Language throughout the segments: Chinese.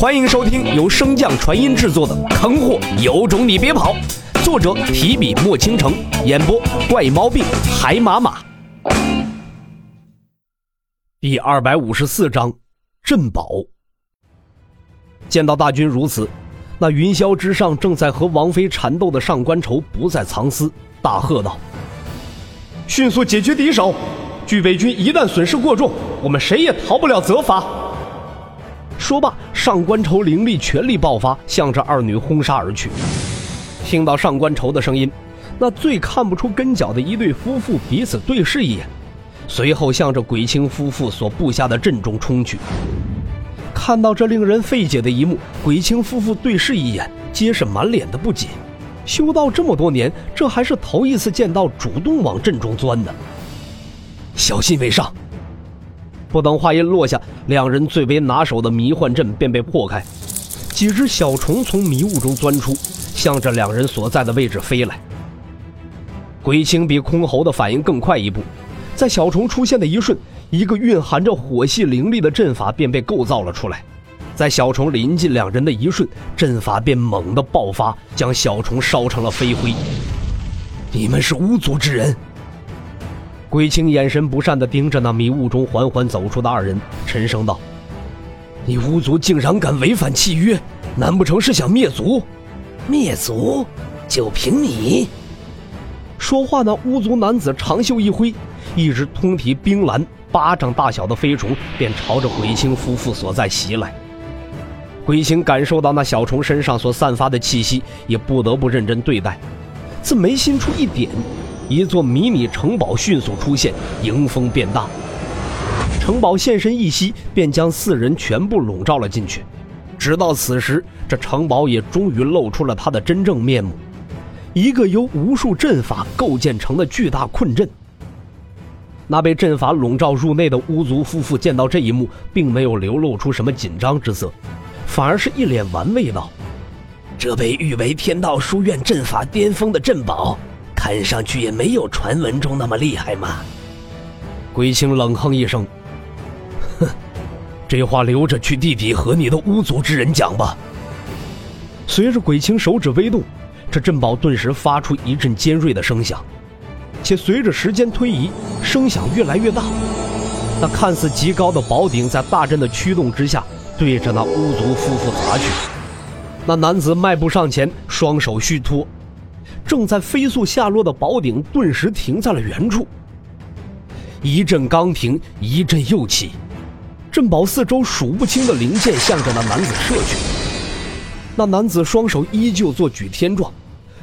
欢迎收听由升降传音制作的《坑货有种你别跑》，作者提笔墨倾城，演播怪猫病海马马。第二百五十四章，镇宝。见到大军如此，那云霄之上正在和王妃缠斗的上官愁不再藏私，大喝道：“迅速解决敌手！巨北军一旦损失过重，我们谁也逃不了责罚。”说罢，上官愁灵力全力爆发，向着二女轰杀而去。听到上官愁的声音，那最看不出根脚的一对夫妇彼此对视一眼，随后向着鬼青夫妇所布下的阵中冲去。看到这令人费解的一幕，鬼青夫妇对视一眼，皆是满脸的不解。修道这么多年，这还是头一次见到主动往阵中钻的。小心为上。不等话音落下，两人最为拿手的迷幻阵便被破开，几只小虫从迷雾中钻出，向着两人所在的位置飞来。鬼青比空猴的反应更快一步，在小虫出现的一瞬，一个蕴含着火系灵力的阵法便被构造了出来。在小虫临近两人的一瞬，阵法便猛地爆发，将小虫烧成了飞灰。你们是巫族之人？鬼青眼神不善地盯着那迷雾中缓缓走出的二人，沉声道：“你巫族竟然敢违反契约，难不成是想灭族？灭族？就凭你？”说话那巫族男子长袖一挥，一只通体冰蓝、巴掌大小的飞虫便朝着鬼青夫妇所在袭来。鬼青感受到那小虫身上所散发的气息，也不得不认真对待。自眉心处一点。一座迷你城堡迅速出现，迎风变大。城堡现身一息，便将四人全部笼罩了进去。直到此时，这城堡也终于露出了它的真正面目——一个由无数阵法构建成的巨大困阵。那被阵法笼罩入内的巫族夫妇见到这一幕，并没有流露出什么紧张之色，反而是一脸玩味道：“这被誉为天道书院阵法巅峰的镇宝。”看上去也没有传闻中那么厉害嘛。鬼青冷哼一声：“哼，这话留着去弟弟和你的巫族之人讲吧。”随着鬼青手指微动，这镇宝顿时发出一阵尖锐的声响，且随着时间推移，声响越来越大。那看似极高的宝顶在大阵的驱动之下，对着那巫族夫妇砸去。那男子迈步上前，双手虚托。正在飞速下落的宝鼎顿时停在了原处，一阵刚停，一阵又起，镇宝四周数不清的灵箭向着那男子射去。那男子双手依旧做举天状，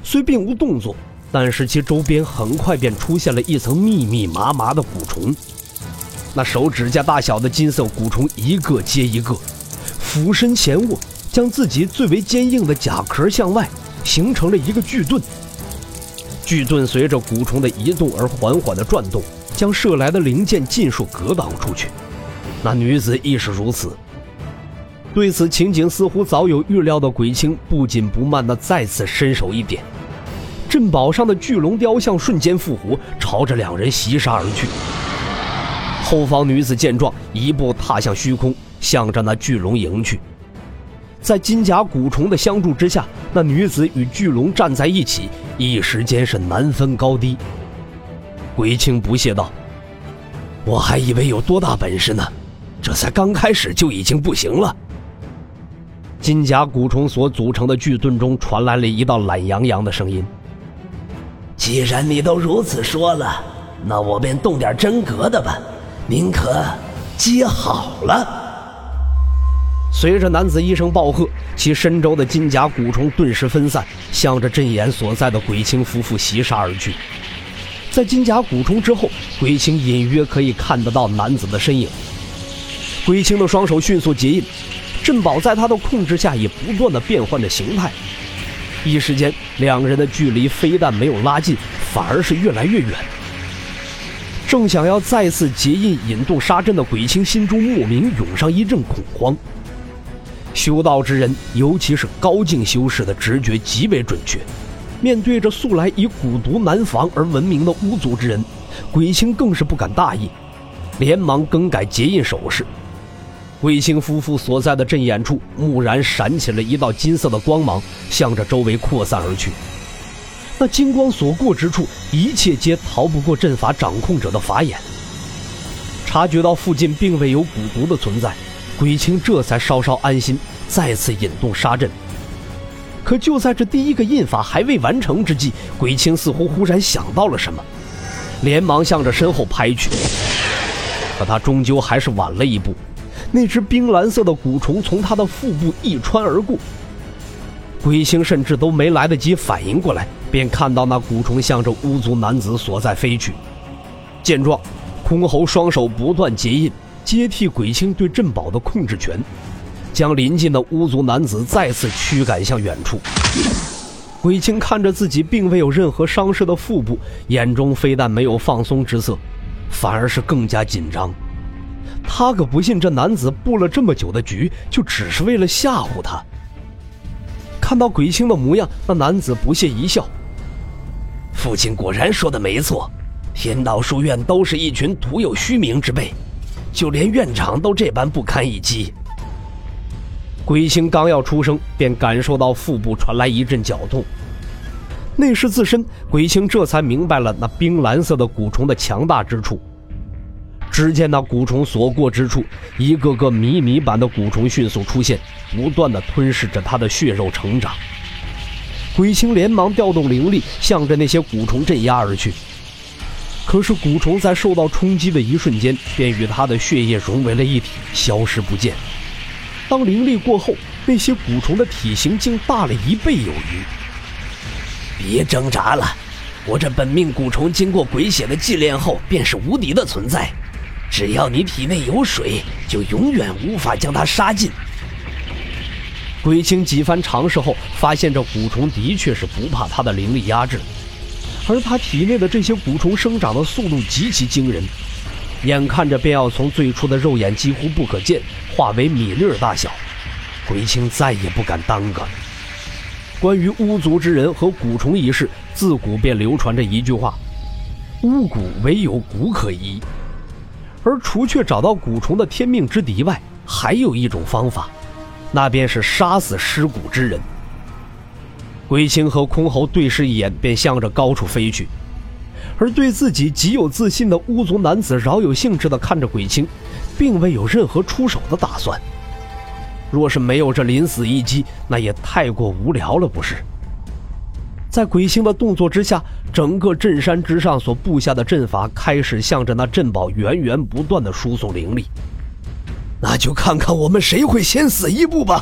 虽并无动作，但是其周边很快便出现了一层密密麻麻的蛊虫。那手指甲大小的金色蛊虫一个接一个，俯身前握，将自己最为坚硬的甲壳向外，形成了一个巨盾。巨盾随着蛊虫的移动而缓缓地转动，将射来的灵箭尽数格挡出去。那女子亦是如此。对此情景似乎早有预料的鬼青不紧不慢地再次伸手一点，镇宝上的巨龙雕像瞬间复活，朝着两人袭杀而去。后方女子见状，一步踏向虚空，向着那巨龙迎去。在金甲蛊虫的相助之下，那女子与巨龙站在一起，一时间是难分高低。鬼青不屑道：“我还以为有多大本事呢，这才刚开始就已经不行了。”金甲蛊虫所组成的巨盾中传来了一道懒洋洋的声音：“既然你都如此说了，那我便动点真格的吧，您可接好了。”随着男子一声暴喝，其身周的金甲蛊虫顿时分散，向着阵眼所在的鬼青夫妇袭杀而去。在金甲蛊虫之后，鬼青隐约可以看得到男子的身影。鬼青的双手迅速结印，镇宝在他的控制下也不断的变换着形态。一时间，两人的距离非但没有拉近，反而是越来越远。正想要再次结印引动杀阵的鬼青心中莫名涌上一阵恐慌。修道之人，尤其是高境修士的直觉极为准确。面对着素来以蛊毒难防而闻名的巫族之人，鬼青更是不敢大意，连忙更改结印手势。鬼青夫妇所在的阵眼处，蓦然闪起了一道金色的光芒，向着周围扩散而去。那金光所过之处，一切皆逃不过阵法掌控者的法眼。察觉到附近并未有蛊毒的存在，鬼青这才稍稍安心，再次引动杀阵。可就在这第一个印法还未完成之际，鬼青似乎忽然想到了什么，连忙向着身后拍去。可他终究还是晚了一步。那只冰蓝色的蛊虫从他的腹部一穿而过，鬼星甚至都没来得及反应过来，便看到那蛊虫向着巫族男子所在飞去。见状，空侯双手不断结印，接替鬼青对镇宝的控制权，将临近的巫族男子再次驱赶向远处。鬼青看着自己并未有任何伤势的腹部，眼中非但没有放松之色，反而是更加紧张。他可不信这男子布了这么久的局，就只是为了吓唬他。看到鬼青的模样，那男子不屑一笑：“父亲果然说的没错，天道书院都是一群徒有虚名之辈，就连院长都这般不堪一击。”鬼青刚要出声，便感受到腹部传来一阵绞痛，内视自身，鬼青这才明白了那冰蓝色的蛊虫的强大之处。只见那蛊虫所过之处，一个个迷你版的蛊虫迅速出现，不断的吞噬着他的血肉成长。鬼青连忙调动灵力，向着那些蛊虫镇压而去。可是蛊虫在受到冲击的一瞬间，便与他的血液融为了一体，消失不见。当灵力过后，那些蛊虫的体型竟大了一倍有余。别挣扎了，我这本命蛊虫经过鬼血的祭炼后，便是无敌的存在。只要你体内有水，就永远无法将它杀尽。鬼青几番尝试后，发现这蛊虫的确是不怕他的灵力压制，而他体内的这些蛊虫生长的速度极其惊人，眼看着便要从最初的肉眼几乎不可见，化为米粒大小。鬼青再也不敢耽搁了。关于巫族之人和蛊虫一事，自古便流传着一句话：“巫蛊唯有蛊可医。”而除却找到蛊虫的天命之敌外，还有一种方法，那便是杀死尸蛊之人。鬼青和空猴对视一眼，便向着高处飞去。而对自己极有自信的巫族男子饶有兴致地看着鬼青，并未有任何出手的打算。若是没有这临死一击，那也太过无聊了，不是？在鬼星的动作之下，整个镇山之上所布下的阵法开始向着那镇堡源源不断的输送灵力。那就看看我们谁会先死一步吧。